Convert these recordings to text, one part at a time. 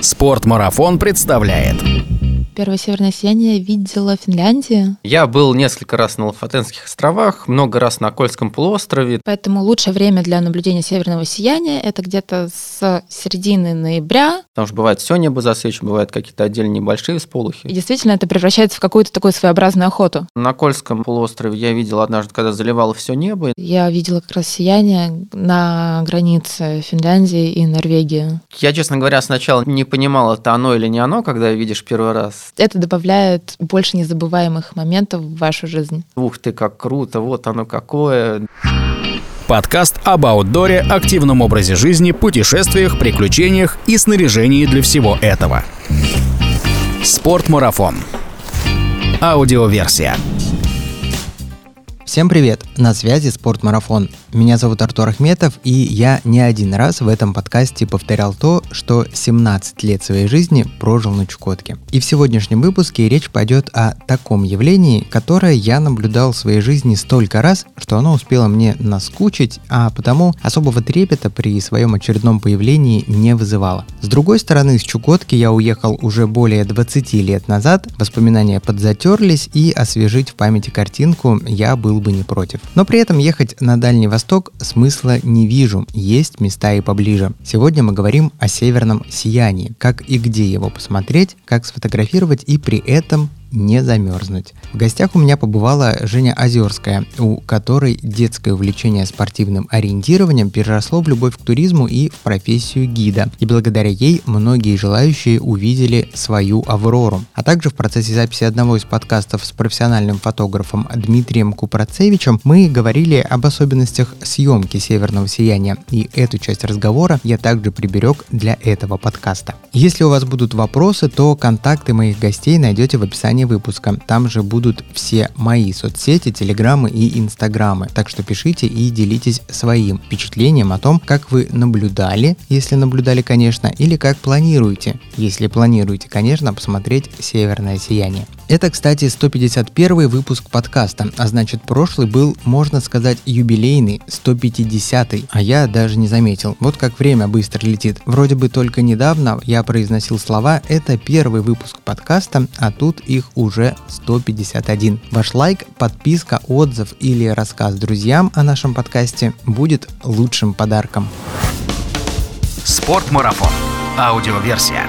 Спортмарафон представляет. Первое северное сияние видела Финляндии. Я был несколько раз на Лафатенских островах, много раз на Кольском полуострове. Поэтому лучшее время для наблюдения северного сияния – это где-то с середины ноября. Потому что бывает все небо засвечено, бывают какие-то отдельные небольшие всполохи. И действительно это превращается в какую-то такую своеобразную охоту. На Кольском полуострове я видел однажды, когда заливало все небо. Я видела как раз сияние на границе Финляндии и Норвегии. Я, честно говоря, сначала не понимал, это оно или не оно, когда видишь первый раз. Это добавляет больше незабываемых моментов в вашу жизнь. Ух ты, как круто, вот оно какое. Подкаст об аутдоре, активном образе жизни, путешествиях, приключениях и снаряжении для всего этого. Спортмарафон. Аудиоверсия. Всем привет! На связи Спортмарафон. Меня зовут Артур Ахметов, и я не один раз в этом подкасте повторял то, что 17 лет своей жизни прожил на Чукотке. И в сегодняшнем выпуске речь пойдет о таком явлении, которое я наблюдал в своей жизни столько раз, что оно успело мне наскучить, а потому особого трепета при своем очередном появлении не вызывало. С другой стороны, с Чукотки я уехал уже более 20 лет назад, воспоминания подзатерлись, и освежить в памяти картинку я был бы не против. Но при этом ехать на Дальний Восток смысла не вижу, есть места и поближе. Сегодня мы говорим о северном сиянии, как и где его посмотреть, как сфотографировать и при этом не замерзнуть. В гостях у меня побывала Женя Озерская, у которой детское увлечение спортивным ориентированием переросло в любовь к туризму и в профессию гида. И благодаря ей многие желающие увидели свою Аврору. А также в процессе записи одного из подкастов с профессиональным фотографом Дмитрием Купрацевичем мы говорили об особенностях съемки «Северного сияния». И эту часть разговора я также приберег для этого подкаста. Если у вас будут вопросы, то контакты моих гостей найдете в описании описании выпуска. Там же будут все мои соцсети, телеграммы и инстаграмы. Так что пишите и делитесь своим впечатлением о том, как вы наблюдали, если наблюдали, конечно, или как планируете, если планируете, конечно, посмотреть «Северное сияние». Это, кстати, 151 выпуск подкаста, а значит прошлый был, можно сказать, юбилейный, 150 а я даже не заметил. Вот как время быстро летит. Вроде бы только недавно я произносил слова «это первый выпуск подкаста», а тут их уже 151. Ваш лайк, подписка, отзыв или рассказ друзьям о нашем подкасте будет лучшим подарком. Спортмарафон. Аудиоверсия.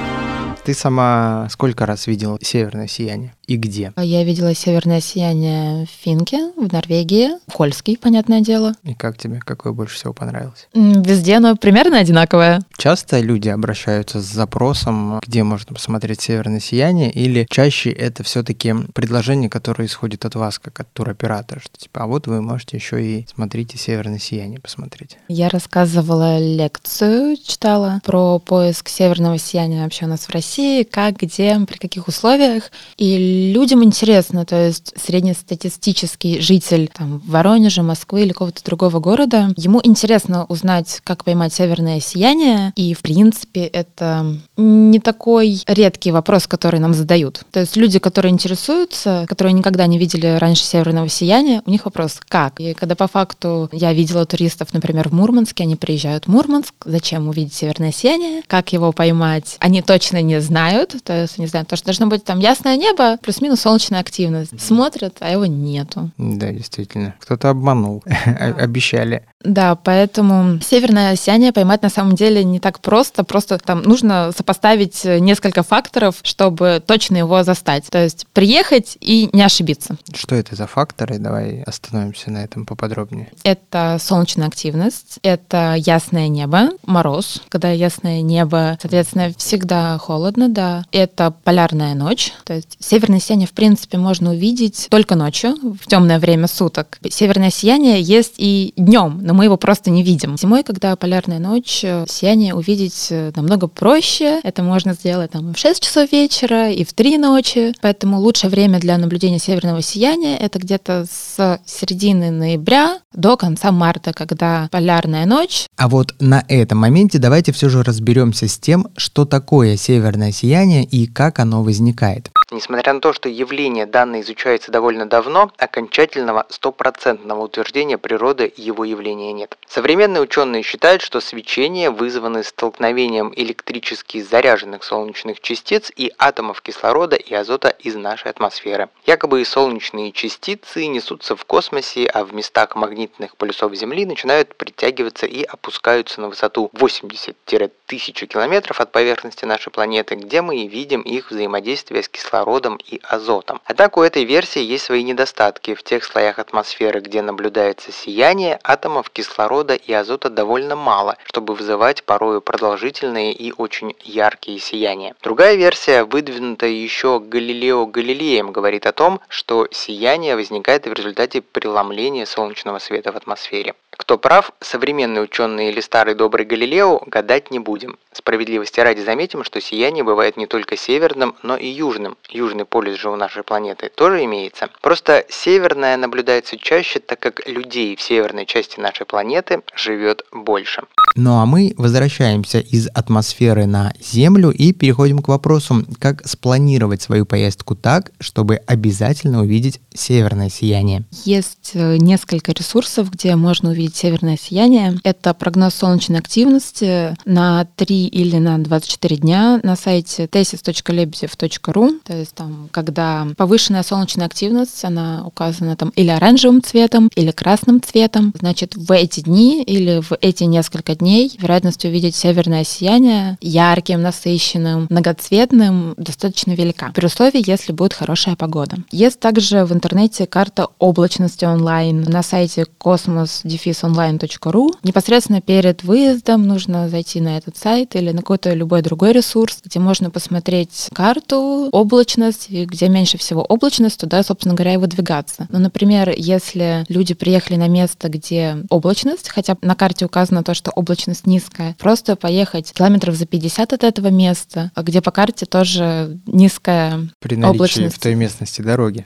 Ты сама сколько раз видела северное сияние? И где? Я видела северное сияние в Финке, в Норвегии, Кольский, понятное дело. И как тебе? Какое больше всего понравилось? Везде оно примерно одинаковое. Часто люди обращаются с запросом, где можно посмотреть северное сияние, или чаще это все-таки предложение, которое исходит от вас, как от туроператора, что типа, а вот вы можете еще и смотрите северное сияние посмотреть. Я рассказывала лекцию, читала про поиск северного сияния вообще у нас в России, как, где, при каких условиях. И людям интересно, то есть среднестатистический житель там, Воронежа, Москвы или какого-то другого города, ему интересно узнать, как поймать северное сияние, и, в принципе, это не такой редкий вопрос, который нам задают. То есть люди, которые интересуются, которые никогда не видели раньше северного сияния, у них вопрос «как?». И когда по факту я видела туристов, например, в Мурманске, они приезжают в Мурманск, зачем увидеть северное сияние, как его поймать, они точно не знают, то есть не знают, потому что должно быть там ясное небо, плюс-минус солнечная активность. Смотрят, а его нету. Да, действительно. Кто-то обманул. Обещали. Да, поэтому северное сияние поймать на самом деле не так просто. Просто там нужно сопоставить несколько факторов, чтобы точно его застать. То есть приехать и не ошибиться. Что это за факторы? Давай остановимся на этом поподробнее. Это солнечная активность, это ясное небо, мороз, когда ясное небо, соответственно, всегда холодно, да. Это полярная ночь, то есть северное сияние, в принципе, можно увидеть только ночью, в темное время суток. Северное сияние есть и днем, но мы его просто не видим. Зимой, когда полярная ночь, э, сияние увидеть э, намного проще. Это можно сделать там в 6 часов вечера, и в 3 ночи. Поэтому лучшее время для наблюдения северного сияния это где-то с середины ноября до конца марта, когда полярная ночь. А вот на этом моменте давайте все же разберемся с тем, что такое северное сияние и как оно возникает. Несмотря на то, что явление данное изучается довольно давно, окончательного стопроцентного утверждения природы его явления нет. Современные ученые считают, что свечение вызваны столкновением электрически заряженных солнечных частиц и атомов кислорода и азота из нашей атмосферы. Якобы солнечные частицы несутся в космосе, а в местах магнитных полюсов Земли начинают притягиваться и опускаются на высоту 80-1000 километров от поверхности нашей планеты, где мы и видим их взаимодействие с кислородом и азотом. Однако у этой версии есть свои недостатки. В тех слоях атмосферы, где наблюдается сияние, атомов кислорода и азота довольно мало, чтобы вызывать порою продолжительные и очень яркие сияния. Другая версия, выдвинутая еще Галилео Галилеем, говорит о том, что сияние возникает в результате преломления солнечного света в атмосфере. Кто прав, современные ученые или старый добрый Галилео, гадать не будем. Справедливости ради заметим, что сияние бывает не только северным, но и южным. Южный полюс же у нашей планеты тоже имеется. Просто северное наблюдается чаще, так как людей в северной части нашей планеты живет больше. Ну а мы возвращаемся из атмосферы на Землю и переходим к вопросу, как спланировать свою поездку так, чтобы обязательно увидеть северное сияние. Есть э, несколько ресурсов, где можно увидеть северное сияние. Это прогноз солнечной активности на 3 или на 24 дня на сайте tesis.lebedев.ru. То есть там, когда повышенная солнечная активность, она указана там или оранжевым цветом, или красным цветом. Значит, в эти дни или в эти несколько дней вероятность увидеть северное сияние ярким, насыщенным, многоцветным достаточно велика. При условии, если будет хорошая погода. Есть также в интернете карта облачности онлайн на сайте cosmos-online.ru. Непосредственно перед выездом нужно зайти на этот сайт или на какой-то любой другой ресурс, где можно посмотреть карту, облачность, и где меньше всего облачность, туда, собственно говоря, и выдвигаться. Ну, например, если люди приехали на место, где облачность, хотя на карте указано то, что облачность облачность низкая. Просто поехать километров за 50 от этого места, где по карте тоже низкая При наличии облачность. в той местности дороги.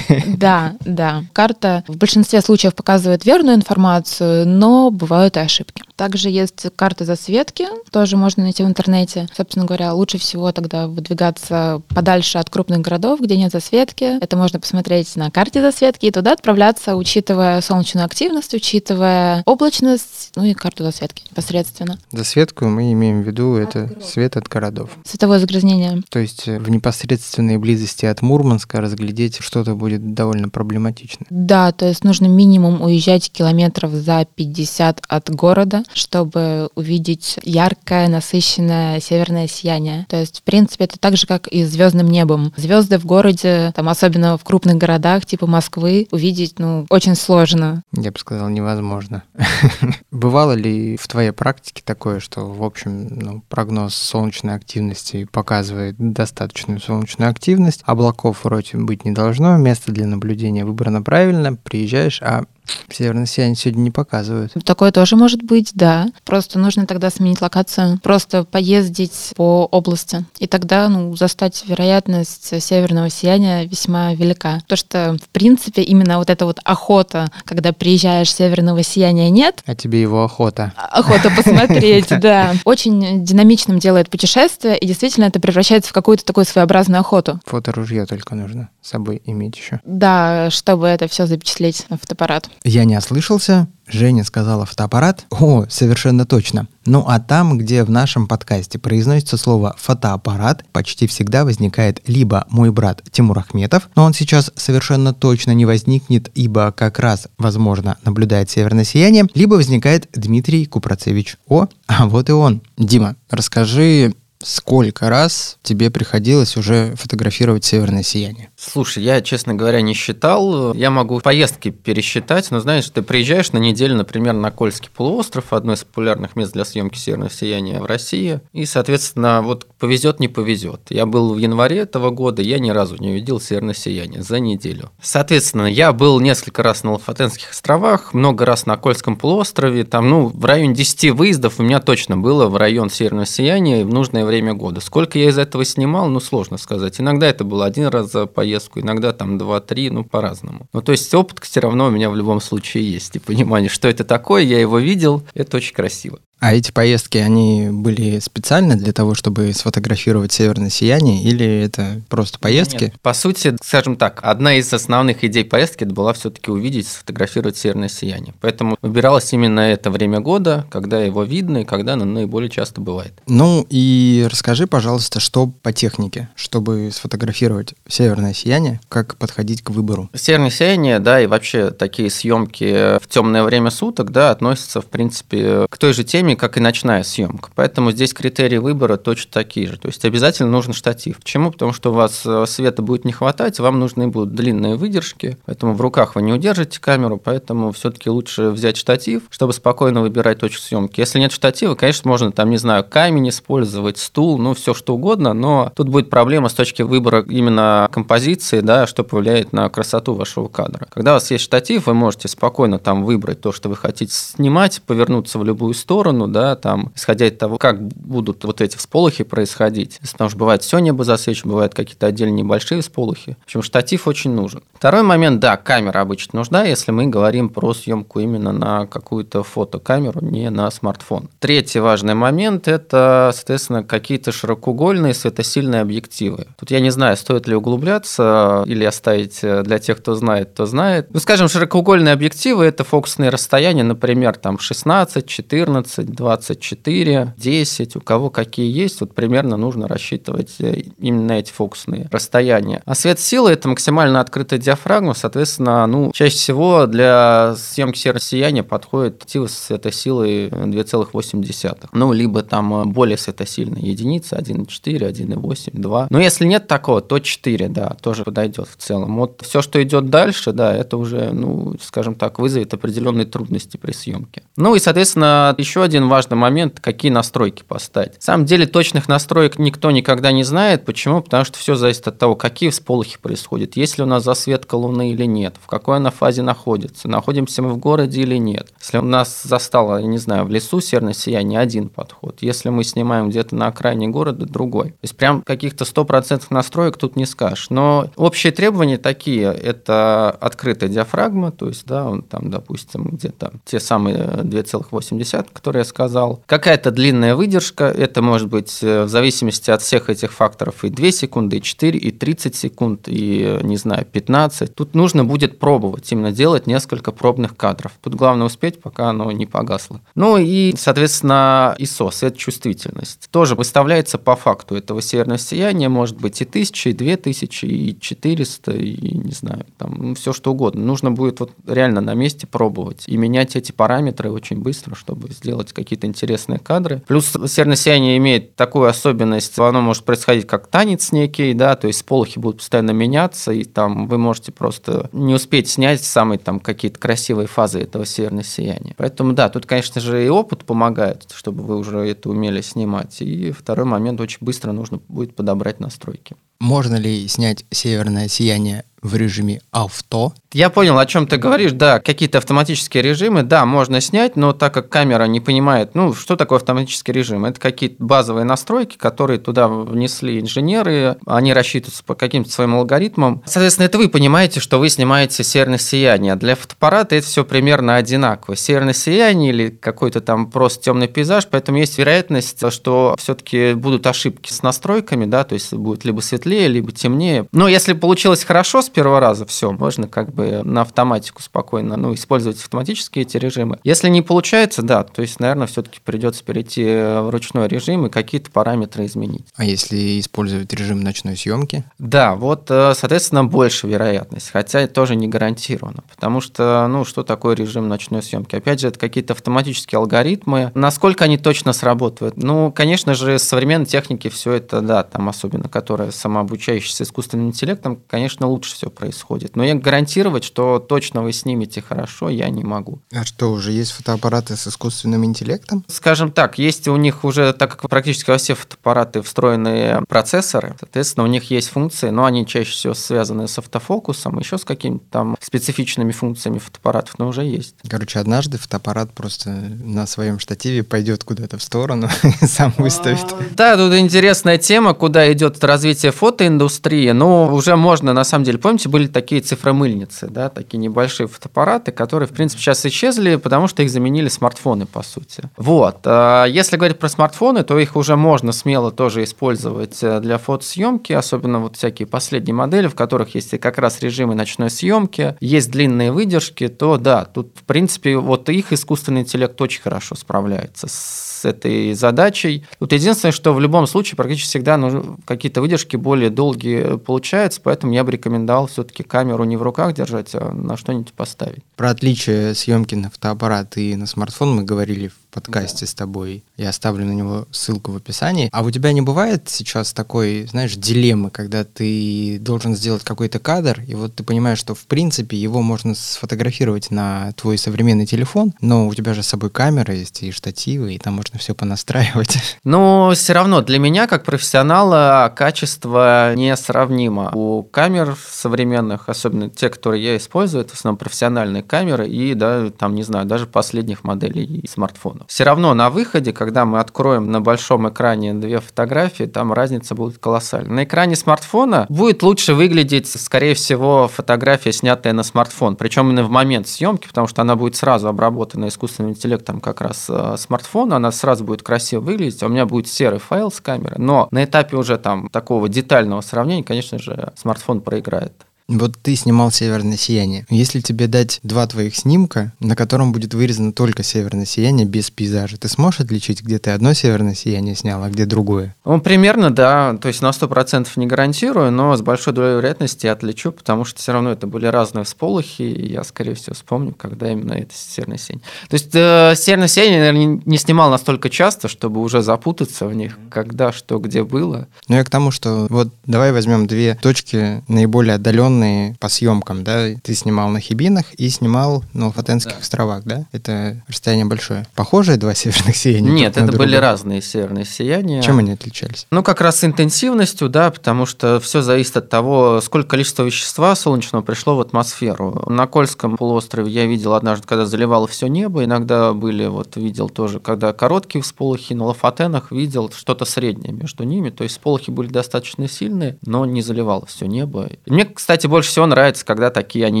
Да, да. Карта в большинстве случаев показывает верную информацию, но бывают и ошибки. Также есть карта засветки, тоже можно найти в интернете. Собственно говоря, лучше всего тогда выдвигаться подальше от крупных городов, где нет засветки. Это можно посмотреть на карте засветки и туда отправляться, учитывая солнечную активность, учитывая облачность, ну и карту засветки непосредственно. Засветку мы имеем в виду это свет от городов. Световое загрязнение. То есть э, в непосредственной близости от Мурманска разглядеть что-то будет довольно проблематично. Да, то есть нужно минимум уезжать километров за 50 от города, чтобы увидеть яркое, насыщенное северное сияние. То есть, в принципе, это так же, как и звездным небом. Звезды в городе, там особенно в крупных городах, типа Москвы, увидеть, ну, очень сложно. Я бы сказал, невозможно. Бывало ли в твоей практике такое, что, в общем, ну, прогноз солнечной активности показывает достаточную солнечную активность, облаков вроде быть не должно, место для наблюдения выбрано правильно, приезжаешь, а Северное сияние сегодня не показывают. Такое тоже может быть, да. Просто нужно тогда сменить локацию, просто поездить по области. И тогда ну, застать вероятность северного сияния весьма велика. То, что, в принципе, именно вот эта вот охота, когда приезжаешь, северного сияния нет. А тебе его охота. Охота посмотреть, да. Очень динамичным делает путешествие, и действительно это превращается в какую-то такую своеобразную охоту. Фоторужье только нужно с собой иметь еще. Да, чтобы это все запечатлеть на фотоаппарат. Я не ослышался. Женя сказала фотоаппарат. О, совершенно точно. Ну а там, где в нашем подкасте произносится слово фотоаппарат, почти всегда возникает либо мой брат Тимур Ахметов, но он сейчас совершенно точно не возникнет, ибо как раз, возможно, наблюдает северное сияние, либо возникает Дмитрий Купрацевич. О, а вот и он. Дима, расскажи, сколько раз тебе приходилось уже фотографировать северное сияние? Слушай, я, честно говоря, не считал. Я могу поездки пересчитать, но знаешь, ты приезжаешь на неделю, например, на Кольский полуостров, одно из популярных мест для съемки северного сияния в России, и, соответственно, вот повезет, не повезет. Я был в январе этого года, я ни разу не увидел северное сияние за неделю. Соответственно, я был несколько раз на Лафатенских островах, много раз на Кольском полуострове, там, ну, в районе 10 выездов у меня точно было в район северного сияния в нужное время года. Сколько я из этого снимал, ну, сложно сказать. Иногда это было один раз за поездку, иногда там два-три, ну, по-разному. Ну, то есть опыт все равно у меня в любом случае есть. И понимание, что это такое, я его видел, это очень красиво. А эти поездки, они были специально для того, чтобы сфотографировать северное сияние, или это просто поездки? Нет. По сути, скажем так, одна из основных идей поездки это была все-таки увидеть, сфотографировать северное сияние. Поэтому выбиралось именно это время года, когда его видно и когда оно наиболее часто бывает. Ну и расскажи, пожалуйста, что по технике, чтобы сфотографировать северное сияние, как подходить к выбору? Северное сияние, да, и вообще такие съемки в темное время суток, да, относятся, в принципе, к той же теме, как и ночная съемка. Поэтому здесь критерии выбора точно такие же. То есть обязательно нужен штатив. Почему? Потому что у вас э, света будет не хватать, вам нужны будут длинные выдержки, поэтому в руках вы не удержите камеру, поэтому все-таки лучше взять штатив, чтобы спокойно выбирать точку съемки. Если нет штатива, конечно, можно там, не знаю, камень использовать, стул, ну все что угодно, но тут будет проблема с точки выбора именно композиции, да, что повлияет на красоту вашего кадра. Когда у вас есть штатив, вы можете спокойно там выбрать то, что вы хотите снимать, повернуться в любую сторону, да, там, исходя из того, как будут вот эти всполохи происходить. Потому что бывает все небо засвечено, бывают какие-то отдельные небольшие всполохи. В общем, штатив очень нужен. Второй момент, да, камера обычно нужна, если мы говорим про съемку именно на какую-то фотокамеру, не на смартфон. Третий важный момент – это, соответственно, какие-то широкоугольные светосильные объективы. Тут я не знаю, стоит ли углубляться или оставить э, для тех, кто знает, то знает. Ну, скажем, широкоугольные объективы – это фокусные расстояния, например, там 16, 14, 24, 10, у кого какие есть, вот примерно нужно рассчитывать э, именно эти фокусные расстояния. А свет силы – это максимально открытая диафрагма, соответственно, ну, чаще всего для съемки серого сияния подходит объективы с светосилой 2,8. Ну, либо там более светосильная единица, 1,4, 1,8, 2. Но если нет такого, то 4, да, тоже подойдет в целом. Вот все, что идет дальше, да, это уже, ну, скажем так, вызовет определенные трудности при съемке. Ну и, соответственно, еще один важный момент, какие настройки поставить. На самом деле точных настроек никто никогда не знает. Почему? Потому что все зависит от того, какие всполохи происходят, есть ли у нас засветка Луны или нет, в какой она фазе находится, находимся мы в городе или нет. Если у нас застало, я не знаю, в лесу северное сияние, один подход. Если мы снимаем где-то на окраине города, другой. То есть прям каких-то стопроцентных настроек тут не скажешь. Но общие требования такие. Это открытая диафрагма, то есть, да, он там, допустим, где-то те самые 2,8, которые я сказал. Какая-то длинная выдержка, это может быть э, в зависимости от всех этих факторов и 2 секунды, и 4, и 30 секунд, и, не знаю, 15. Тут нужно будет пробовать, именно делать несколько пробных кадров. Тут главное успеть, пока оно не погасло. Ну и, соответственно, ISO, светочувствительность. Тоже выставляется по факту этого северного сияния, может быть и 1000, и 2000, и 400, и не знаю, там ну, все что угодно. Нужно будет вот реально на месте пробовать и менять эти параметры очень быстро, чтобы сделать какие-то интересные кадры. Плюс северное сияние имеет такую особенность, оно может происходить как танец некий, да, то есть полохи будут постоянно меняться, и там вы можете просто не успеть снять самые там какие-то красивые фазы этого северного сияния. Поэтому да, тут, конечно же, и опыт помогает, чтобы вы уже это умели снимать. И второй момент, очень быстро нужно будет подобрать настройки. Можно ли снять северное сияние в режиме авто. Я понял, о чем ты говоришь. Да, какие-то автоматические режимы, да, можно снять, но так как камера не понимает, ну, что такое автоматический режим? Это какие-то базовые настройки, которые туда внесли инженеры, они рассчитываются по каким-то своим алгоритмам. Соответственно, это вы понимаете, что вы снимаете северное сияние. Для фотоаппарата это все примерно одинаково. Северное сияние или какой-то там просто темный пейзаж, поэтому есть вероятность, что все-таки будут ошибки с настройками, да, то есть будет либо светлее, либо темнее. Но если получилось хорошо, с первого раза все, можно как бы на автоматику спокойно, ну, использовать автоматические эти режимы. Если не получается, да, то есть, наверное, все-таки придется перейти в ручной режим и какие-то параметры изменить. А если использовать режим ночной съемки? Да, вот, э, соответственно, больше вероятность, хотя это тоже не гарантировано, потому что, ну, что такое режим ночной съемки? Опять же, это какие-то автоматические алгоритмы. Насколько они точно сработают? Ну, конечно же, с современной техники все это, да, там особенно, которая самообучающаяся искусственным интеллектом, конечно, лучше все происходит. Но я гарантировать, что точно вы снимете хорошо, я не могу. А что, уже есть фотоаппараты с искусственным интеллектом? Скажем так, есть у них уже, так как практически во все фотоаппараты встроенные процессоры, соответственно, у них есть функции, но они чаще всего связаны с автофокусом, еще с какими-то там специфичными функциями фотоаппаратов, но уже есть. Короче, однажды фотоаппарат просто на своем штативе пойдет куда-то в сторону и сам выставит. Да, тут интересная тема, куда идет развитие фотоиндустрии, но уже можно, на самом деле, помните, были такие цифромыльницы, да, такие небольшие фотоаппараты, которые, в принципе, сейчас исчезли, потому что их заменили смартфоны, по сути. Вот. А если говорить про смартфоны, то их уже можно смело тоже использовать э, для фотосъемки, особенно вот всякие последние модели, в которых есть как раз режимы ночной съемки, есть длинные выдержки, то да, тут, в принципе, вот их искусственный интеллект очень хорошо справляется с с этой задачей. Тут единственное, что в любом случае практически всегда ну, какие-то выдержки более долгие получаются, поэтому я бы рекомендовал все-таки камеру не в руках держать, а на что-нибудь поставить. Про отличие съемки на фотоаппарат и на смартфон мы говорили в подкасте да. с тобой. Я оставлю на него ссылку в описании. А у тебя не бывает сейчас такой, знаешь, дилеммы, когда ты должен сделать какой-то кадр, и вот ты понимаешь, что в принципе его можно сфотографировать на твой современный телефон, но у тебя же с собой камера есть и штативы, и там можно все понастраивать. Но все равно для меня, как профессионала, качество несравнимо. У камер современных, особенно те, которые я использую, это в основном профессиональные камеры и, да, там, не знаю, даже последних моделей смартфонов. Все равно на выходе, когда мы откроем на большом экране две фотографии, там разница будет колоссальная. На экране смартфона будет лучше выглядеть, скорее всего, фотография, снятая на смартфон, причем именно в момент съемки, потому что она будет сразу обработана искусственным интеллектом как раз э, смартфона, она сразу будет красиво выглядеть, а у меня будет серый файл с камеры, но на этапе уже там такого детального сравнения, конечно же, смартфон проиграет. Вот ты снимал «Северное сияние». Если тебе дать два твоих снимка, на котором будет вырезано только «Северное сияние» без пейзажа, ты сможешь отличить, где ты одно «Северное сияние» снял, а где другое? Ну, примерно, да. То есть на 100% не гарантирую, но с большой долей вероятности отличу, потому что все равно это были разные всполохи, и я, скорее всего, вспомню, когда именно это «Северное сияние». То есть э, «Северное сияние», наверное, не снимал настолько часто, чтобы уже запутаться в них, когда, что, где было. Ну, я к тому, что вот давай возьмем две точки наиболее отдаленные данные по съемкам, да, ты снимал на Хибинах и снимал на Алфатенских да. островах, да? Это расстояние большое. Похожие два северных сияния? Нет, это были разные северные сияния. Чем они отличались? Ну, как раз интенсивностью, да, потому что все зависит от того, сколько количества вещества солнечного пришло в атмосферу. На Кольском полуострове я видел однажды, когда заливало все небо, иногда были, вот видел тоже, когда короткие всполохи, на Лафатенах видел что-то среднее между ними, то есть всполохи были достаточно сильные, но не заливало все небо. Мне, кстати, больше всего нравится, когда такие они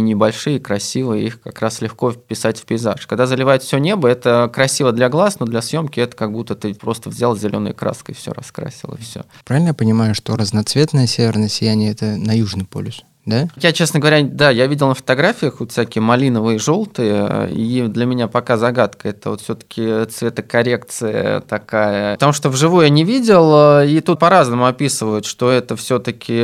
небольшие, красивые, их как раз легко вписать в пейзаж. Когда заливает все небо, это красиво для глаз, но для съемки это как будто ты просто взял зеленой краской, все раскрасил и все. Правильно я понимаю, что разноцветное северное сияние это на Южный полюс? Да? Я, честно говоря, да, я видел на фотографиях вот всякие малиновые, желтые, и для меня пока загадка, это вот все-таки цветокоррекция такая. Потому что вживую я не видел, и тут по-разному описывают, что это все-таки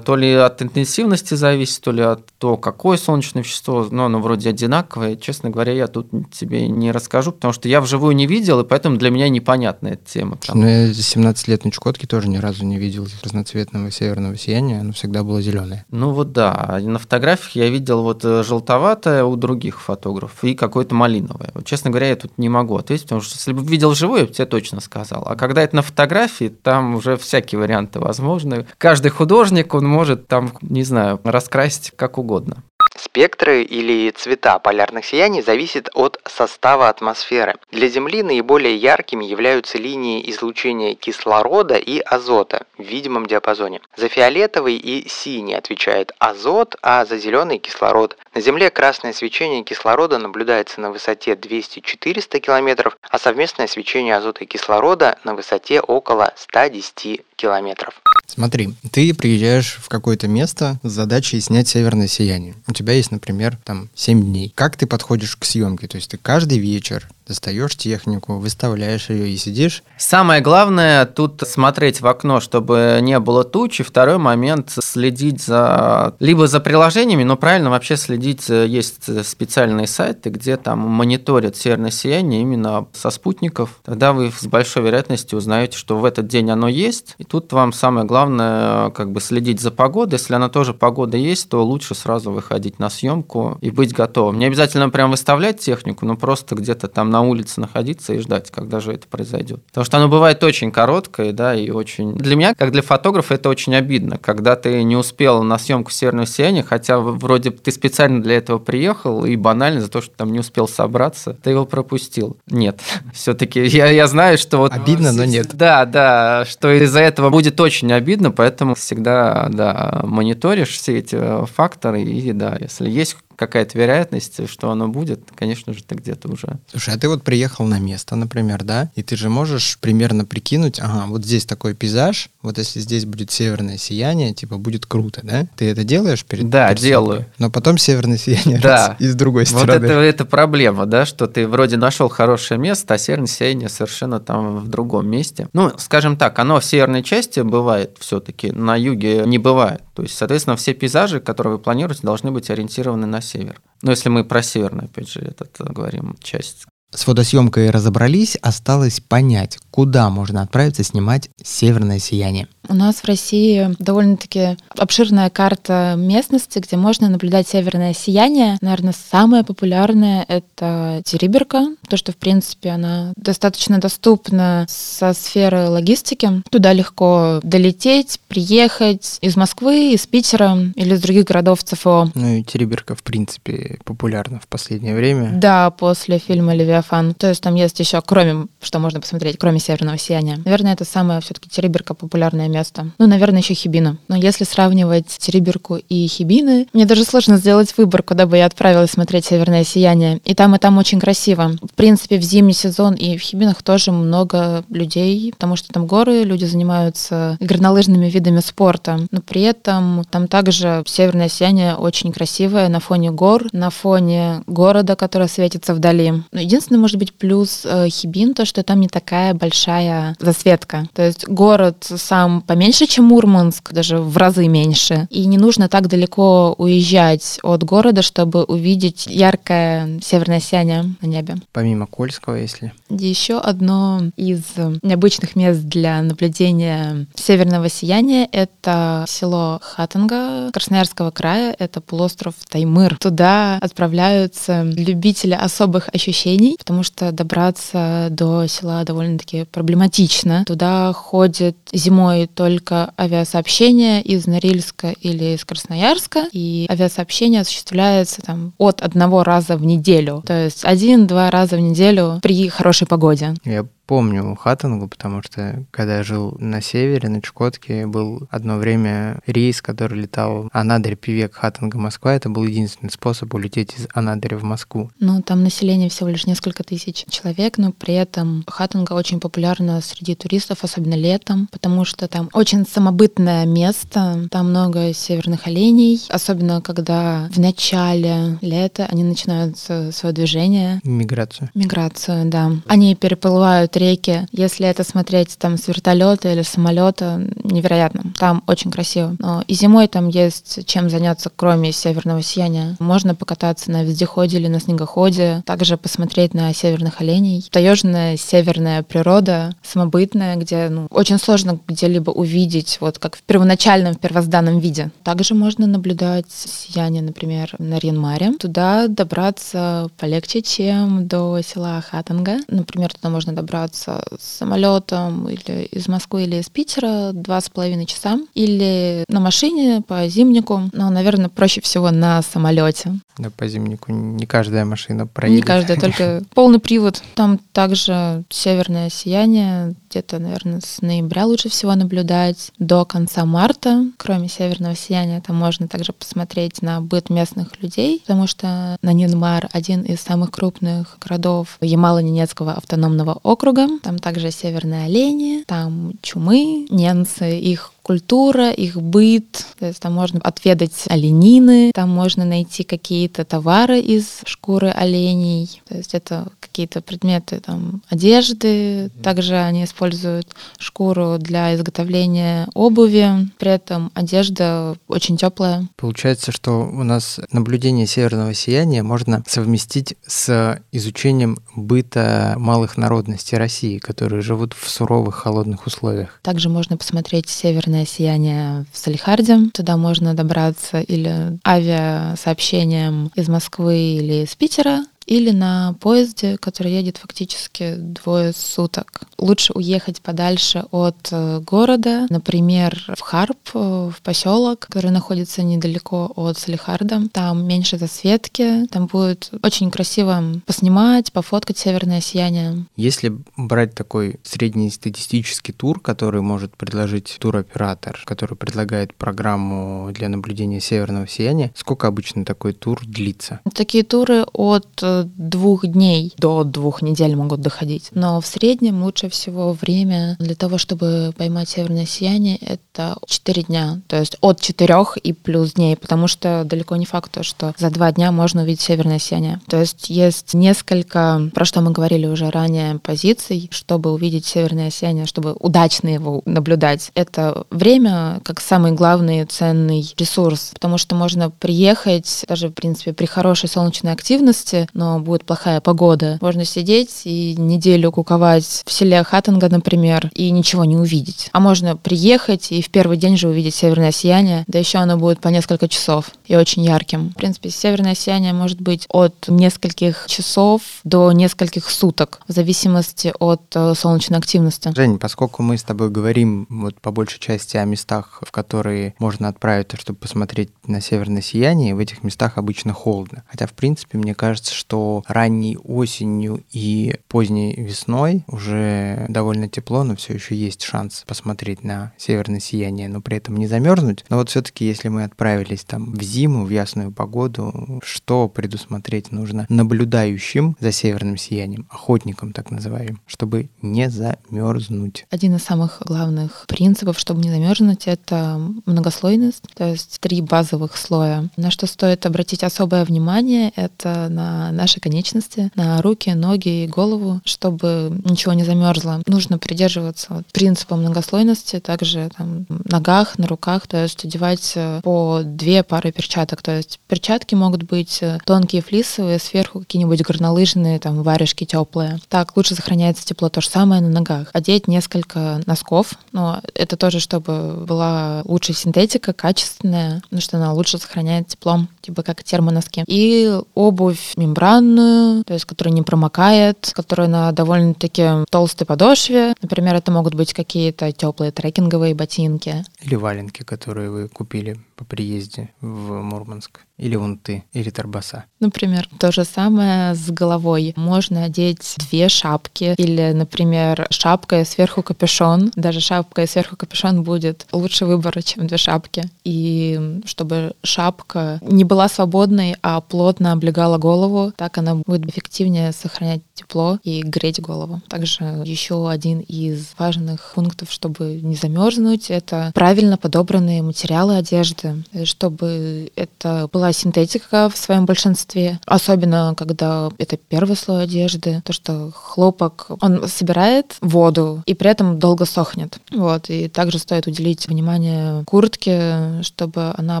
то ли от интенсивности зависит, то ли от того, какое солнечное вещество, но оно вроде одинаковое. Честно говоря, я тут тебе не расскажу, потому что я вживую не видел, и поэтому для меня непонятна эта тема. Там... Ну, я 17 лет на Чукотке тоже ни разу не видел разноцветного северного сияния, оно всегда было зеленое. Ну вот да. На фотографиях я видел вот э, желтоватое у других фотографов и какое-то малиновое. Вот, честно говоря, я тут не могу ответить, потому что если бы видел живую, я бы тебе точно сказал. А когда это на фотографии, там уже всякие варианты возможны. Каждый художник, он может там, не знаю, раскрасить как угодно. Спектры или цвета полярных сияний зависят от состава атмосферы. Для Земли наиболее яркими являются линии излучения кислорода и азота в видимом диапазоне. За фиолетовый и синий отвечает азот, а за зеленый кислород. На Земле красное свечение кислорода наблюдается на высоте 200-400 км, а совместное свечение азота и кислорода на высоте около 110 километров. Смотри, ты приезжаешь в какое-то место с задачей снять северное сияние. У тебя есть, например, там 7 дней. Как ты подходишь к съемке? То есть ты каждый вечер достаешь технику, выставляешь ее и сидишь. Самое главное тут смотреть в окно, чтобы не было тучи. Второй момент следить за либо за приложениями, но правильно вообще следить. Есть специальные сайты, где там мониторят северное сияние именно со спутников. Тогда вы с большой вероятностью узнаете, что в этот день оно есть. И тут вам самое главное как бы следить за погодой. Если она тоже погода есть, то лучше сразу выходить на съемку и быть готовым. Не обязательно прям выставлять технику, но просто где-то там на на улице находиться и ждать, когда же это произойдет. Потому что оно бывает очень короткое, да, и очень... Для меня, как для фотографа, это очень обидно, когда ты не успел на съемку «Северного сияния», хотя вроде ты специально для этого приехал, и банально за то, что там не успел собраться, ты его пропустил. Нет, все-таки я, я знаю, что вот... Обидно, но нет. Да, да, что из-за этого будет очень обидно, поэтому всегда, да, мониторишь все эти факторы, и да, если есть какая-то вероятность, что оно будет, конечно же, ты где-то уже. Слушай, а ты вот приехал на место, например, да, и ты же можешь примерно прикинуть, ага, вот здесь такой пейзаж, вот если здесь будет северное сияние, типа будет круто, да? Ты это делаешь перед Да, перед делаю. Но потом северное сияние да. и с другой стороны. Вот это, это проблема, да, что ты вроде нашел хорошее место, а северное сияние совершенно там в другом месте. Ну, скажем так, оно в северной части бывает все-таки, на юге не бывает. То есть, соответственно, все пейзажи, которые вы планируете, должны быть ориентированы на север. Ну, если мы про северную, опять же, этот говорим часть. С фотосъемкой разобрались, осталось понять, куда можно отправиться снимать «Северное сияние». У нас в России довольно-таки обширная карта местности, где можно наблюдать северное сияние. Наверное, самое популярное — это Териберка, то, что, в принципе, она достаточно доступна со сферы логистики. Туда легко долететь, приехать из Москвы, из Питера или из других городов ЦФО. Ну и Териберка, в принципе, популярна в последнее время. Да, после фильма «Левиафан». То есть там есть еще, кроме, что можно посмотреть, кроме северного сияния. Наверное, это самое все-таки Териберка популярное место место. Ну, наверное, еще Хибина. Но если сравнивать Териберку и Хибины, мне даже сложно сделать выбор, куда бы я отправилась смотреть «Северное сияние». И там, и там очень красиво. В принципе, в зимний сезон и в Хибинах тоже много людей, потому что там горы, люди занимаются горнолыжными видами спорта. Но при этом там также «Северное сияние» очень красивое на фоне гор, на фоне города, который светится вдали. Но единственный, может быть, плюс э, Хибин, то, что там не такая большая засветка. То есть город сам поменьше, чем Мурманск, даже в разы меньше. И не нужно так далеко уезжать от города, чтобы увидеть яркое северное сияние на небе. Помимо Кольского, если? Еще одно из необычных мест для наблюдения северного сияния — это село Хатанга Красноярского края, это полуостров Таймыр. Туда отправляются любители особых ощущений, потому что добраться до села довольно-таки проблематично. Туда ходят зимой только авиасообщение из Норильска или из Красноярска, и авиасообщение осуществляется там от одного раза в неделю, то есть один-два раза в неделю при хорошей погоде. Я помню Хаттангу, потому что когда я жил на севере, на Чукотке, был одно время рейс, который летал Анадырь, Певек, Хаттанга, Москва. Это был единственный способ улететь из Анадыря в Москву. Ну, там население всего лишь несколько тысяч человек, но при этом Хаттанга очень популярна среди туристов, особенно летом, потому что там очень самобытное место, там много северных оленей, особенно когда в начале лета они начинают свое движение. Миграцию. Миграцию, да. Они переплывают реки. Если это смотреть там с вертолета или самолета, невероятно. Там очень красиво. Но и зимой там есть чем заняться, кроме северного сияния. Можно покататься на вездеходе или на снегоходе, также посмотреть на северных оленей. Таежная северная природа, самобытная, где ну, очень сложно где-либо увидеть, вот как в первоначальном, в первозданном виде. Также можно наблюдать сияние, например, на Ренмаре. Туда добраться полегче, чем до села Хатанга. Например, туда можно добраться добираться самолетом или из Москвы, или из Питера два с половиной часа, или на машине по зимнику, но, наверное, проще всего на самолете. Да, по зимнику не каждая машина проедет. Не каждая, только полный привод. Там также северное сияние, где-то, наверное, с ноября лучше всего наблюдать до конца марта. Кроме северного сияния, там можно также посмотреть на быт местных людей, потому что Нанинмар — один из самых крупных городов Ямало-Ненецкого автономного округа. Там также северные олени, там чумы, ненцы, их культура, их быт. То есть там можно отведать оленины, там можно найти какие-то товары из шкуры оленей. То есть это какие-то предметы там одежды. Также они используют шкуру для изготовления обуви. При этом одежда очень теплая. Получается, что у нас наблюдение северного сияния можно совместить с изучением быта малых народностей России, которые живут в суровых холодных условиях. Также можно посмотреть северное северное сияние в Салихарде. Туда можно добраться или авиасообщением из Москвы или из Питера, или на поезде, который едет фактически двое суток. Лучше уехать подальше от э, города, например, в Харп, э, в поселок, который находится недалеко от Салихарда. Там меньше засветки, там будет очень красиво поснимать, пофоткать северное сияние. Если брать такой среднестатистический тур, который может предложить туроператор, который предлагает программу для наблюдения северного сияния, сколько обычно такой тур длится? Такие туры от двух дней до двух недель могут доходить. Но в среднем лучше всего время для того, чтобы поймать северное сияние, это 4 дня. То есть от 4 и плюс дней, потому что далеко не факт, что за два дня можно увидеть северное сияние. То есть есть несколько, про что мы говорили уже ранее, позиций, чтобы увидеть северное сияние, чтобы удачно его наблюдать. Это время как самый главный ценный ресурс, потому что можно приехать даже, в принципе, при хорошей солнечной активности, но будет плохая погода. Можно сидеть и неделю куковать в селе Хаттинга, например, и ничего не увидеть. А можно приехать и в первый день же увидеть северное сияние, да еще оно будет по несколько часов и очень ярким. В принципе, северное сияние может быть от нескольких часов до нескольких суток, в зависимости от э, солнечной активности. Жень, поскольку мы с тобой говорим вот по большей части о местах, в которые можно отправиться, чтобы посмотреть на северное сияние, в этих местах обычно холодно. Хотя, в принципе, мне кажется, что ранней осенью и поздней весной уже довольно тепло, но все еще есть шанс посмотреть на северное сияние, но при этом не замерзнуть. Но вот все-таки, если мы отправились там в зиму, в ясную погоду, что предусмотреть нужно наблюдающим за северным сиянием, охотникам так называемым, чтобы не замерзнуть? Один из самых главных принципов, чтобы не замерзнуть, это многослойность, то есть три базовых слоя. На что стоит обратить особое внимание, это на наши конечности, на руки, ноги и голову, чтобы ничего не замерзло. Нужно придерживаться вот принципа многослойности, также там, ногах, на руках, то есть одевать э, по две пары перчаток. То есть перчатки могут быть э, тонкие флисовые, сверху какие-нибудь горнолыжные, там варежки теплые. Так лучше сохраняется тепло. То же самое на ногах. Одеть несколько носков, но это тоже, чтобы была лучшая синтетика, качественная, потому что она лучше сохраняет тепло, типа как термоноски. И обувь мембранную, то есть которая не промокает, которая на довольно-таки толстой подошве. Например, это могут быть какие-то теплые трекинговые ботинки. Или валенки, которые вы купили по приезде в Мурманск. Или вон ты, или торбаса. Например, то же самое с головой. Можно одеть две шапки или, например, шапка и сверху капюшон. Даже шапка и сверху капюшон будет лучше выбора, чем две шапки. И чтобы шапка не была свободной, а плотно облегала голову, так она будет эффективнее сохранять тепло и греть голову. Также еще один из важных пунктов, чтобы не замерзнуть, это правильно подобранные материалы одежды, чтобы это была синтетика в своем большинстве, особенно когда это первый слой одежды, то что хлопок, он собирает воду и при этом долго сохнет. Вот, и также стоит уделить внимание куртке, чтобы она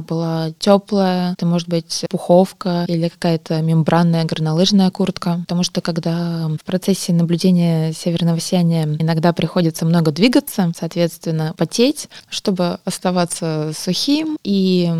была теплая, это может быть пуховка или какая-то мембранная горнолыжная куртка, потому что когда в процессе наблюдения северного сияния иногда приходится много двигаться, соответственно, потеть, чтобы оставаться сухим и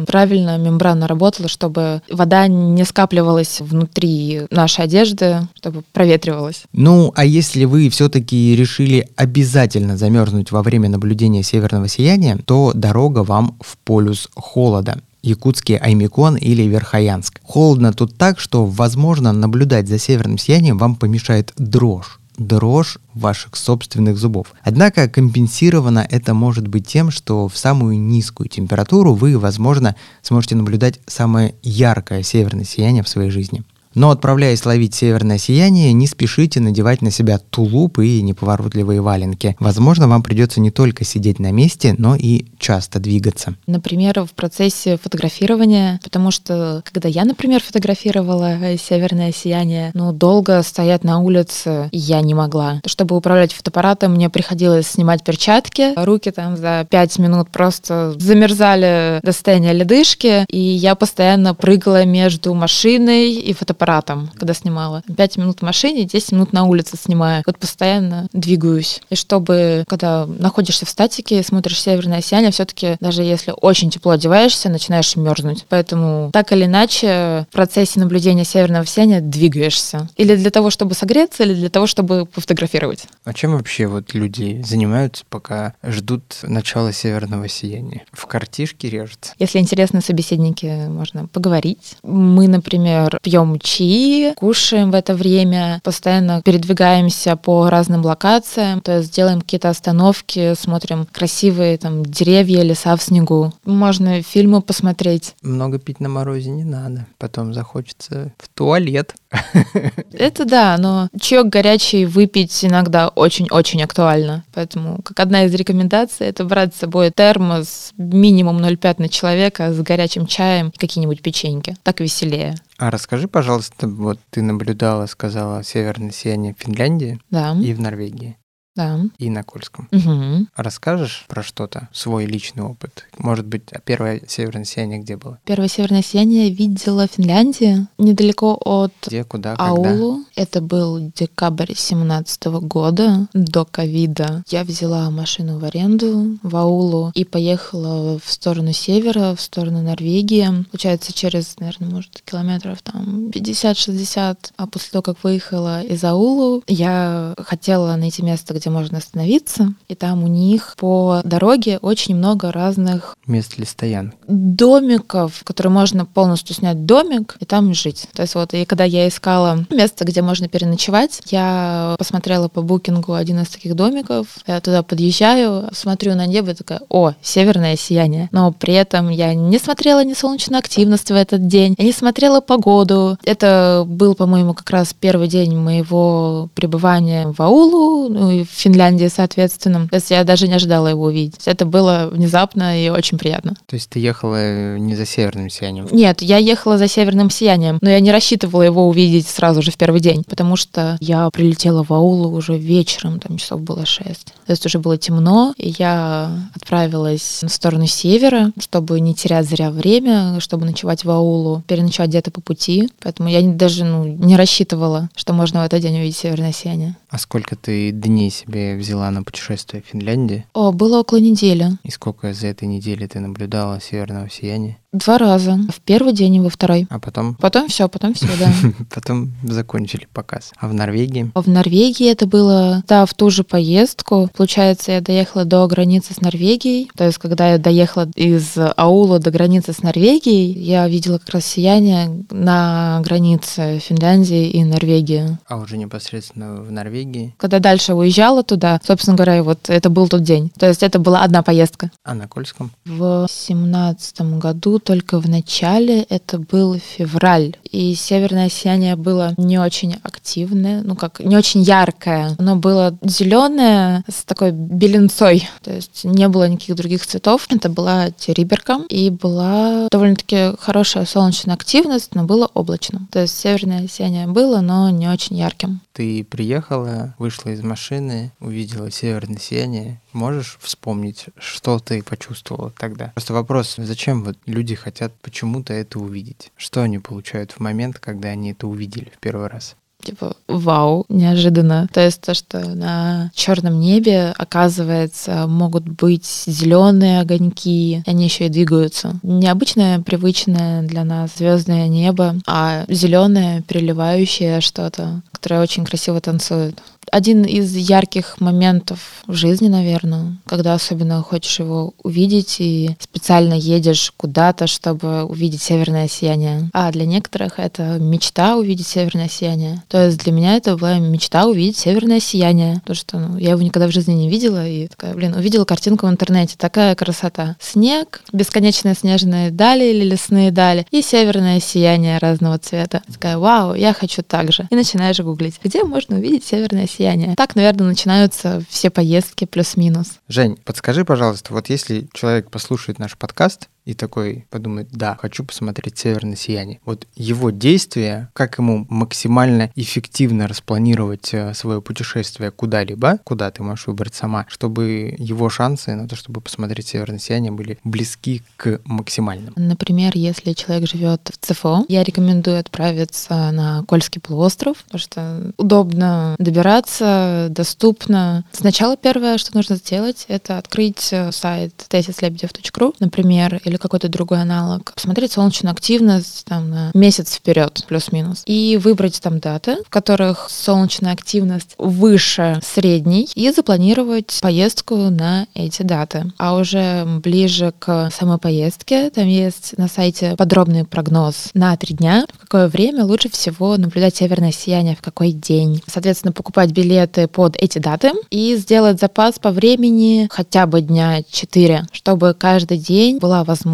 правильно мембрана работала, чтобы вода не скапливалась внутри нашей одежды, чтобы проветривалась. Ну, а если вы все-таки решили обязательно замерзнуть во время наблюдения северного сияния, то дорога вам в полюс холода. Якутский Аймикон или Верхоянск. Холодно тут так, что, возможно, наблюдать за северным сиянием вам помешает дрожь дрожь ваших собственных зубов. Однако компенсировано это может быть тем, что в самую низкую температуру вы, возможно, сможете наблюдать самое яркое северное сияние в своей жизни. Но отправляясь ловить северное сияние, не спешите надевать на себя тулуп и неповоротливые валенки. Возможно, вам придется не только сидеть на месте, но и часто двигаться. Например, в процессе фотографирования, потому что когда я, например, фотографировала северное сияние, ну, долго стоять на улице я не могла. Чтобы управлять фотоаппаратом, мне приходилось снимать перчатки, руки там за пять минут просто замерзали до состояния ледышки, и я постоянно прыгала между машиной и фотоаппаратом фотоаппаратом, когда снимала. Пять минут в машине, 10 минут на улице снимаю. Вот постоянно двигаюсь. И чтобы, когда находишься в статике, смотришь северное сияние, все-таки даже если очень тепло одеваешься, начинаешь мерзнуть. Поэтому так или иначе в процессе наблюдения северного сияния двигаешься. Или для того, чтобы согреться, или для того, чтобы пофотографировать. А чем вообще вот люди занимаются, пока ждут начала северного сияния? В картишке режутся? Если интересны собеседники, можно поговорить. Мы, например, пьем чаи, кушаем в это время, постоянно передвигаемся по разным локациям, то есть делаем какие-то остановки, смотрим красивые там деревья, леса в снегу. Можно фильмы посмотреть. Много пить на морозе не надо. Потом захочется в туалет. Это да, но чаек горячий выпить иногда очень-очень актуально. Поэтому, как одна из рекомендаций, это брать с собой термос минимум 0,5 на человека с горячим чаем и какие-нибудь печеньки. Так веселее. А расскажи, пожалуйста, вот ты наблюдала, сказала, северное сияние в Финляндии Да, и в Норвегии, да. и на Кольском. Мгм. Расскажешь про что-то, свой личный опыт? Может быть, а первое северное сияние где было? Первое северное сияние видела в Финляндии, недалеко от Где, куда, когда? Аулу. Это был декабрь 17 года, до ковида. Я взяла машину в аренду в Аулу и поехала в сторону севера, в сторону Норвегии. Получается, через, наверное, может, километров там 50-60. А после того, как выехала из Аулу, я хотела найти место, где можно остановиться. И там у них по дороге очень много разных Место для стоянок. домиков, которые можно полностью снять домик и там жить. То есть вот, и когда я искала место, где можно переночевать, я посмотрела по букингу один из таких домиков, я туда подъезжаю, смотрю на небо и такая, о, северное сияние. Но при этом я не смотрела ни солнечную активность в этот день, я не смотрела погоду. Это был, по-моему, как раз первый день моего пребывания в Аулу, ну и в Финляндии, соответственно. То есть я даже не ожидала его увидеть. Это было внезапно и очень приятно. То есть ты ехала э, не за северным сиянием? Нет, я ехала за северным сиянием, но я не рассчитывала его увидеть сразу же в первый день, потому что я прилетела в аулу уже вечером, там часов было шесть. То есть уже было темно, и я отправилась в сторону севера, чтобы не терять зря время, чтобы ночевать в аулу, переночевать где-то по пути. Поэтому я даже ну, не рассчитывала, что можно в этот день увидеть северное сияние. А сколько ты дней себе взяла на путешествие в Финляндии? О, было около недели. И сколько за этой недели ты наблюдала северного сияния? Два раза. В первый день и во второй. А потом, Потом все, потом все, да. потом закончили показ. А в Норвегии? В Норвегии это было, да, в ту же поездку. Получается, я доехала до границы с Норвегией. То есть, когда я доехала из аула до границы с Норвегией, я видела как раз сияние на границе Финляндии и Норвегии. А уже непосредственно в Норвегии? Когда дальше уезжала туда, собственно говоря, вот это был тот день. То есть это была одна поездка. А на Кольском? В семнадцатом году, только в начале, это был февраль. И северное сияние было не очень активное, ну как, не очень яркое. Оно было зеленое с такой беленцой. То есть не было никаких других цветов. Это была териберка. И была довольно-таки хорошая солнечная активность, но было облачно. То есть северное сияние было, но не очень ярким. Ты приехала, вышла из машины, увидела северное сияние. Можешь вспомнить, что ты почувствовала тогда? Просто вопрос, зачем вот люди хотят почему-то это увидеть? Что они получают в момент, когда они это увидели в первый раз? типа вау, неожиданно. То есть то, что на черном небе, оказывается, могут быть зеленые огоньки, они еще и двигаются. Необычное, привычное для нас звездное небо, а зеленое, переливающее что-то, которое очень красиво танцует. Один из ярких моментов в жизни, наверное, когда особенно хочешь его увидеть и специально едешь куда-то, чтобы увидеть северное сияние. А для некоторых это мечта увидеть северное сияние. То есть для меня это была мечта увидеть северное сияние. Потому что ну, я его никогда в жизни не видела. И такая, блин, увидела картинку в интернете. Такая красота. Снег, бесконечные снежные дали или лесные дали. И северное сияние разного цвета. Такая, вау, я хочу так же. И начинаешь гуглить, где можно увидеть северное сияние. Так, наверное, начинаются все поездки плюс-минус. Жень, подскажи, пожалуйста, вот если человек послушает наш подкаст и такой подумает, да, хочу посмотреть северное сияние. Вот его действия, как ему максимально эффективно распланировать э, свое путешествие куда-либо, куда ты можешь выбрать сама, чтобы его шансы на то, чтобы посмотреть северное сияние, были близки к максимальным. Например, если человек живет в ЦФО, я рекомендую отправиться на Кольский полуостров, потому что удобно добираться, доступно. Сначала первое, что нужно сделать, это открыть э, сайт tesislebedев.ru, например, или какой-то другой аналог, посмотреть солнечную активность там, на месяц вперед, плюс-минус, и выбрать там даты, в которых солнечная активность выше средней, и запланировать поездку на эти даты. А уже ближе к самой поездке, там есть на сайте подробный прогноз на три дня, в какое время лучше всего наблюдать северное сияние, в какой день. Соответственно, покупать билеты под эти даты и сделать запас по времени хотя бы дня 4, чтобы каждый день была возможность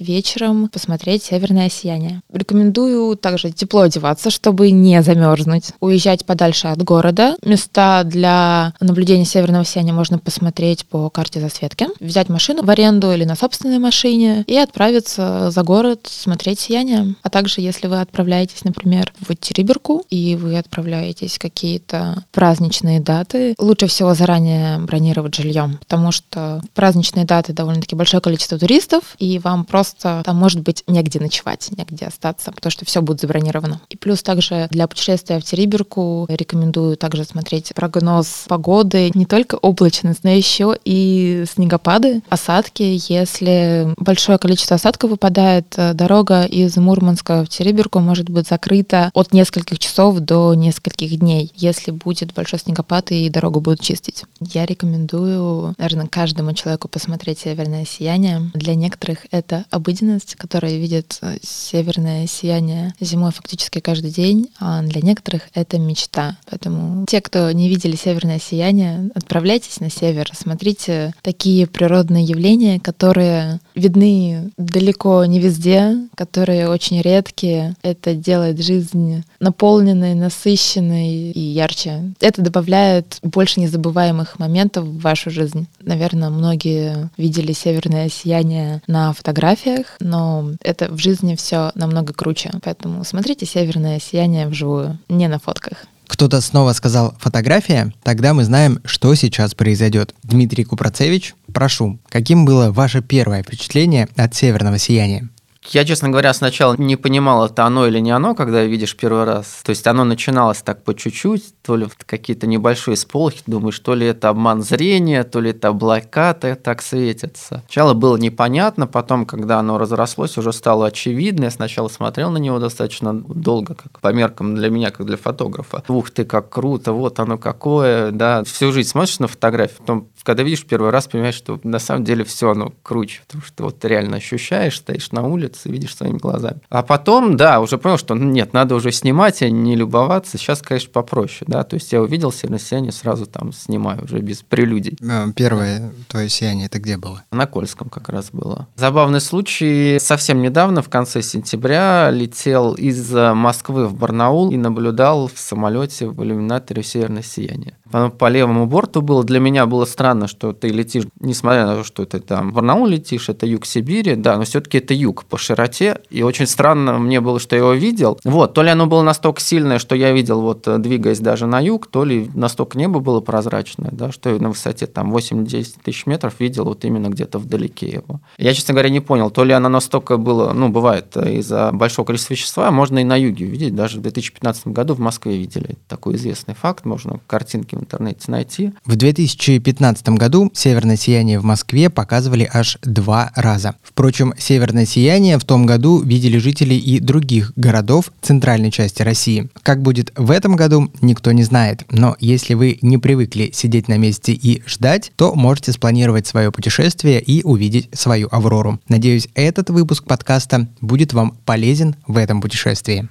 вечером посмотреть северное сияние. Рекомендую также тепло одеваться, чтобы не замерзнуть. Уезжать подальше от города. Места для наблюдения северного сияния можно посмотреть по карте засветки. Взять машину в аренду или на собственной машине и отправиться за город смотреть сияние. А также, если вы отправляетесь, например, в Териберку и вы отправляетесь какие-то праздничные даты, лучше всего заранее бронировать жильем, потому что в праздничные даты довольно-таки большое количество туристов, и вам просто там может быть негде ночевать, негде остаться, потому что все будет забронировано. И плюс также для путешествия в Териберку рекомендую также смотреть прогноз погоды, не только облачность, но еще и снегопады, осадки. Если большое количество осадков выпадает, э, дорога из Мурманска в Териберку может быть закрыта от нескольких часов до нескольких дней, если будет большой снегопад и дорогу будут чистить. Я рекомендую, наверное, каждому человеку посмотреть «Северное сияние». Для некоторых это обыденность, которая видит э, северное сияние зимой фактически каждый день, а для некоторых это мечта. Поэтому те, кто не видели северное сияние, отправляйтесь на север, смотрите такие природные явления, которые видны далеко не везде, которые очень редкие. Это делает жизнь наполненной, насыщенной и ярче. Это добавляет больше незабываемых моментов в вашу жизнь. Наверное, многие видели северное сияние на фотографиях, но это в жизни все намного круче. Поэтому смотрите северное сияние вживую, не на фотках. Кто-то снова сказал «фотография», тогда мы знаем, что сейчас произойдет. Дмитрий Купрацевич, прошу, каким было ваше первое впечатление от «Северного сияния»? Я, честно говоря, сначала не понимал, это оно или не оно, когда видишь первый раз. То есть оно начиналось так по чуть-чуть, то ли какие-то небольшие сполохи, думаешь, то ли это обман зрения, то ли это облака так светятся. Сначала было непонятно, потом, когда оно разрослось, уже стало очевидно. Я сначала смотрел на него достаточно долго, как по меркам для меня, как для фотографа. Ух ты, как круто, вот оно какое, да. Всю жизнь смотришь на фотографии, потом, когда видишь первый раз, понимаешь, что на самом деле все оно круче, потому что вот ты реально ощущаешь, стоишь на улице, видишь своими глазами. А потом, да, уже понял, что ну, нет, надо уже снимать, а не любоваться. Сейчас, конечно, попроще, да, то есть я увидел северное сияние, сразу там снимаю, уже без прелюдий. Э, первое твое сияние, это где было? На Кольском как раз было. Забавный случай, совсем недавно, в конце сентября, летел из Москвы в Барнаул и наблюдал в самолете в иллюминаторе северное сияние по левому борту было. Для меня было странно, что ты летишь, несмотря на то, что ты там в Барнаул летишь, это юг Сибири, да, но все-таки это юг по широте. И очень странно мне было, что я его видел. Вот, то ли оно было настолько сильное, что я видел, вот двигаясь даже на юг, то ли настолько небо было прозрачное, да, что я на высоте там 8-10 тысяч метров видел вот именно где-то вдалеке его. Я, честно говоря, не понял, то ли оно настолько было, ну, бывает, из-за большого количества вещества, можно и на юге увидеть. Даже в 2015 году в Москве видели такой известный факт, можно картинки интернете найти. В 2015 году «Северное сияние» в Москве показывали аж два раза. Впрочем, «Северное сияние» в том году видели жители и других городов центральной части России. Как будет в этом году, никто не знает. Но если вы не привыкли сидеть на месте и ждать, то можете спланировать свое путешествие и увидеть свою Аврору. Надеюсь, этот выпуск подкаста будет вам полезен в этом путешествии.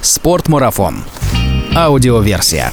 Спортмарафон. Аудиоверсия.